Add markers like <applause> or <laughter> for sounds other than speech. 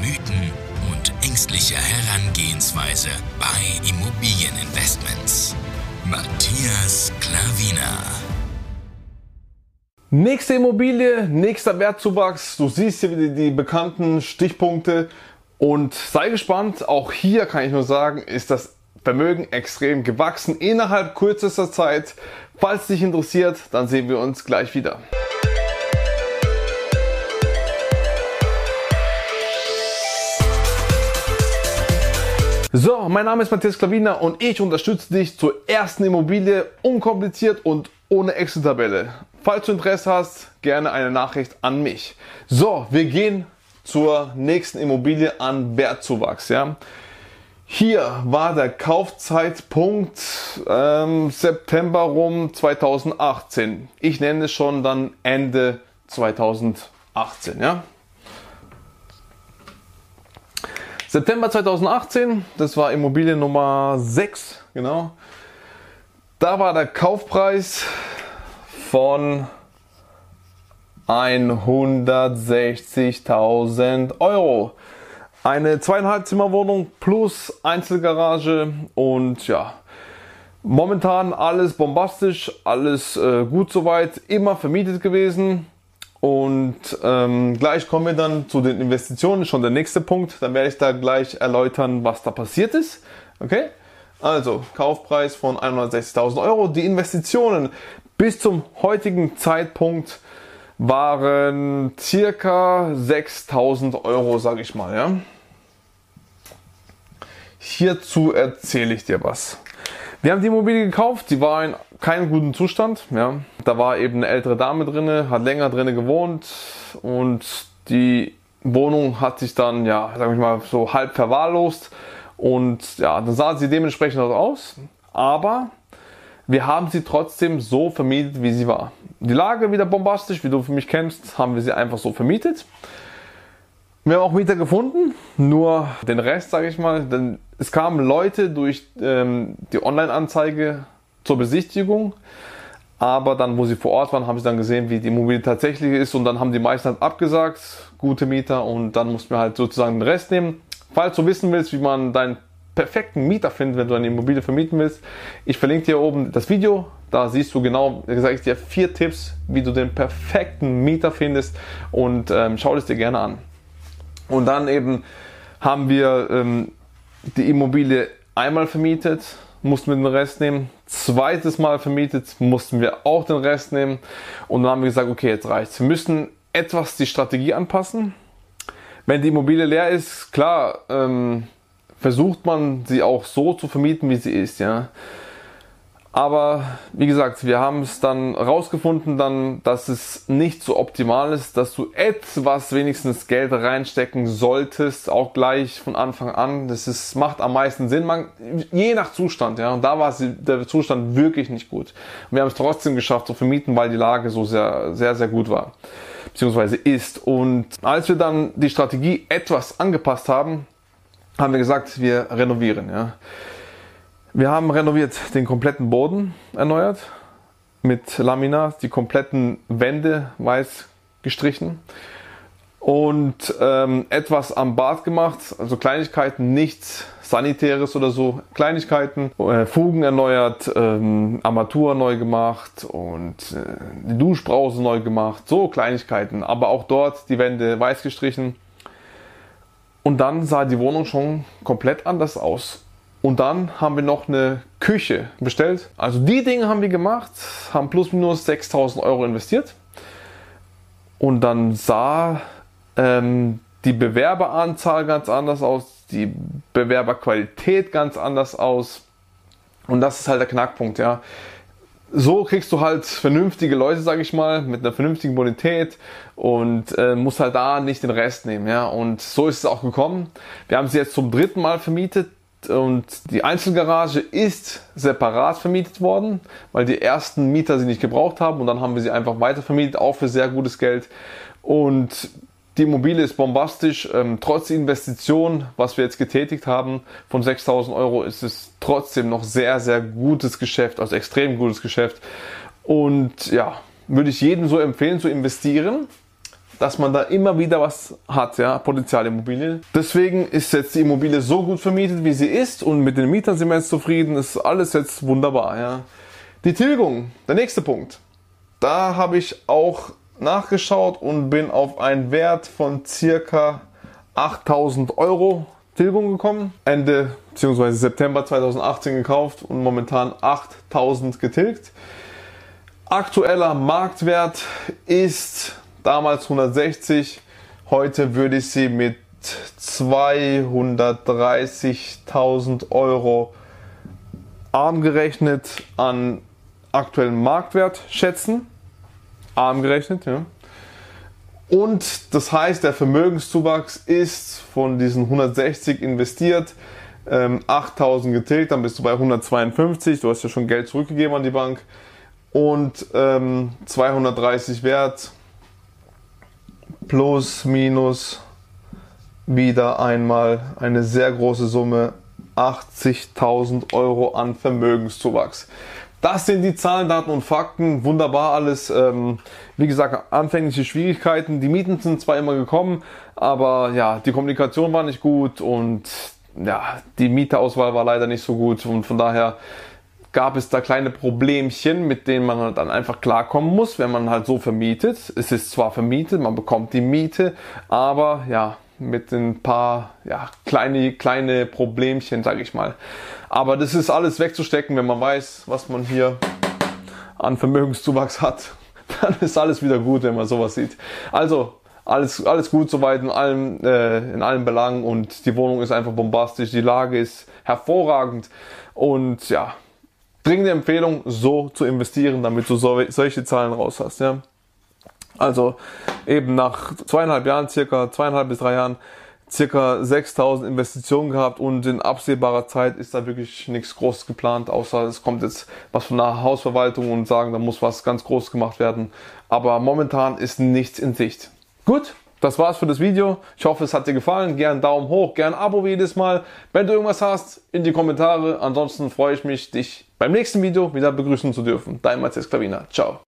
Mythen und ängstliche Herangehensweise bei Immobilieninvestments. Matthias Klavina. Nächste Immobilie, nächster Wertzuwachs. Du siehst hier wieder die bekannten Stichpunkte und sei gespannt. Auch hier kann ich nur sagen, ist das Vermögen extrem gewachsen innerhalb kürzester Zeit. Falls dich interessiert, dann sehen wir uns gleich wieder. So, mein Name ist Matthias Klaviner und ich unterstütze dich zur ersten Immobilie unkompliziert und ohne Excel-Tabelle. Falls du Interesse hast, gerne eine Nachricht an mich. So, wir gehen zur nächsten Immobilie an Wertzuwachs. Ja? Hier war der Kaufzeitpunkt ähm, September rum 2018. Ich nenne es schon dann Ende 2018. Ja? September 2018, das war Immobilie Nummer 6, genau. Da war der Kaufpreis von 160.000 Euro. Eine zweieinhalb Zimmerwohnung plus Einzelgarage und ja, momentan alles bombastisch, alles äh, gut soweit, immer vermietet gewesen. Und ähm, gleich kommen wir dann zu den Investitionen, schon der nächste Punkt. Dann werde ich da gleich erläutern, was da passiert ist. Okay? Also, Kaufpreis von 160.000 Euro. Die Investitionen bis zum heutigen Zeitpunkt waren circa 6.000 Euro, sage ich mal. Ja? Hierzu erzähle ich dir was. Wir haben die Immobilie gekauft, die war in keinem guten Zustand. Ja. Da war eben eine ältere Dame drin, hat länger drin gewohnt und die Wohnung hat sich dann, ja, sag ich mal, so halb verwahrlost und ja, dann sah sie dementsprechend aus. Aber wir haben sie trotzdem so vermietet, wie sie war. Die Lage wieder bombastisch, wie du für mich kennst, haben wir sie einfach so vermietet. Wir haben auch Mieter gefunden, nur den Rest, sage ich mal, denn es kamen Leute durch ähm, die Online-Anzeige zur Besichtigung, aber dann, wo sie vor Ort waren, haben sie dann gesehen, wie die Immobilie tatsächlich ist. Und dann haben die meisten halt abgesagt, gute Mieter, und dann mussten wir halt sozusagen den Rest nehmen. Falls du wissen willst, wie man deinen perfekten Mieter findet, wenn du eine Immobilie vermieten willst, ich verlinke dir oben das Video, da siehst du genau, sage ich dir vier Tipps, wie du den perfekten Mieter findest. Und ähm, schau es dir gerne an. Und dann eben haben wir ähm, die Immobilie einmal vermietet, mussten wir den Rest nehmen. Zweites Mal vermietet, mussten wir auch den Rest nehmen. Und dann haben wir gesagt, okay, jetzt reicht's. Wir müssen etwas die Strategie anpassen. Wenn die Immobilie leer ist, klar, ähm, versucht man sie auch so zu vermieten, wie sie ist, ja. Aber wie gesagt, wir haben es dann rausgefunden, dann, dass es nicht so optimal ist, dass du etwas wenigstens Geld reinstecken solltest, auch gleich von Anfang an. Das ist, macht am meisten Sinn, man, je nach Zustand, ja. Und da war der Zustand wirklich nicht gut. Und wir haben es trotzdem geschafft zu vermieten, weil die Lage so sehr, sehr, sehr gut war, beziehungsweise ist. Und als wir dann die Strategie etwas angepasst haben, haben wir gesagt, wir renovieren, ja. Wir haben renoviert den kompletten Boden erneuert mit Laminat, die kompletten Wände weiß gestrichen und ähm, etwas am Bad gemacht, also Kleinigkeiten, nichts Sanitäres oder so, Kleinigkeiten, äh, Fugen erneuert, ähm, Armatur neu gemacht und äh, die Duschbrause neu gemacht, so Kleinigkeiten, aber auch dort die Wände weiß gestrichen. Und dann sah die Wohnung schon komplett anders aus. Und dann haben wir noch eine Küche bestellt. Also die Dinge haben wir gemacht, haben plus minus 6000 Euro investiert. Und dann sah ähm, die Bewerberanzahl ganz anders aus, die Bewerberqualität ganz anders aus. Und das ist halt der Knackpunkt, ja. so kriegst du halt vernünftige Leute, sag ich mal, mit einer vernünftigen Bonität und äh, musst halt da nicht den Rest nehmen, ja. Und so ist es auch gekommen. Wir haben sie jetzt zum dritten Mal vermietet und die Einzelgarage ist separat vermietet worden, weil die ersten Mieter sie nicht gebraucht haben und dann haben wir sie einfach weiter vermietet, auch für sehr gutes Geld. Und die Immobilie ist bombastisch. Ähm, trotz Investition, was wir jetzt getätigt haben, von 6000 Euro, ist es trotzdem noch sehr, sehr gutes Geschäft, also extrem gutes Geschäft. Und ja, würde ich jedem so empfehlen zu investieren, dass man da immer wieder was hat, ja, Potenzialimmobilie. Deswegen ist jetzt die Immobilie so gut vermietet, wie sie ist und mit den Mietern sind wir jetzt zufrieden. Ist alles jetzt wunderbar, ja. Die Tilgung, der nächste Punkt. Da habe ich auch nachgeschaut und bin auf einen Wert von circa 8000 Euro Tilgung gekommen. Ende bzw. September 2018 gekauft und momentan 8000 getilgt. Aktueller Marktwert ist damals 160. Heute würde ich sie mit 230.000 Euro arm gerechnet an aktuellen Marktwert schätzen arm gerechnet. Ja. Und das heißt, der Vermögenszuwachs ist von diesen 160 investiert, ähm, 8000 getilgt, dann bist du bei 152. Du hast ja schon Geld zurückgegeben an die Bank. Und ähm, 230 Wert plus minus wieder einmal eine sehr große Summe 80.000 Euro an Vermögenszuwachs. Das sind die Zahlen, Daten und Fakten. Wunderbar alles. Ähm, wie gesagt, anfängliche Schwierigkeiten. Die Mieten sind zwar immer gekommen, aber ja, die Kommunikation war nicht gut und ja, die Mieterauswahl war leider nicht so gut und von daher gab es da kleine Problemchen, mit denen man dann einfach klarkommen muss, wenn man halt so vermietet. Es ist zwar vermietet, man bekommt die Miete, aber ja, mit ein paar ja, kleine, kleine Problemchen, sage ich mal. Aber das ist alles wegzustecken, wenn man weiß, was man hier an Vermögenszuwachs hat. <laughs> Dann ist alles wieder gut, wenn man sowas sieht. Also alles, alles gut soweit in allen, äh, in allen Belangen und die Wohnung ist einfach bombastisch, die Lage ist hervorragend und ja, dringende Empfehlung, so zu investieren, damit du so, solche Zahlen raus hast. Ja. Also eben nach zweieinhalb Jahren, circa zweieinhalb bis drei Jahren, circa 6000 Investitionen gehabt und in absehbarer Zeit ist da wirklich nichts Großes geplant, außer es kommt jetzt was von der Hausverwaltung und sagen, da muss was ganz Großes gemacht werden. Aber momentan ist nichts in Sicht. Gut, das war's für das Video. Ich hoffe, es hat dir gefallen. Gern Daumen hoch, gern Abo wie jedes Mal. Wenn du irgendwas hast, in die Kommentare. Ansonsten freue ich mich, dich beim nächsten Video wieder begrüßen zu dürfen. Dein Matthias Klavina. Ciao.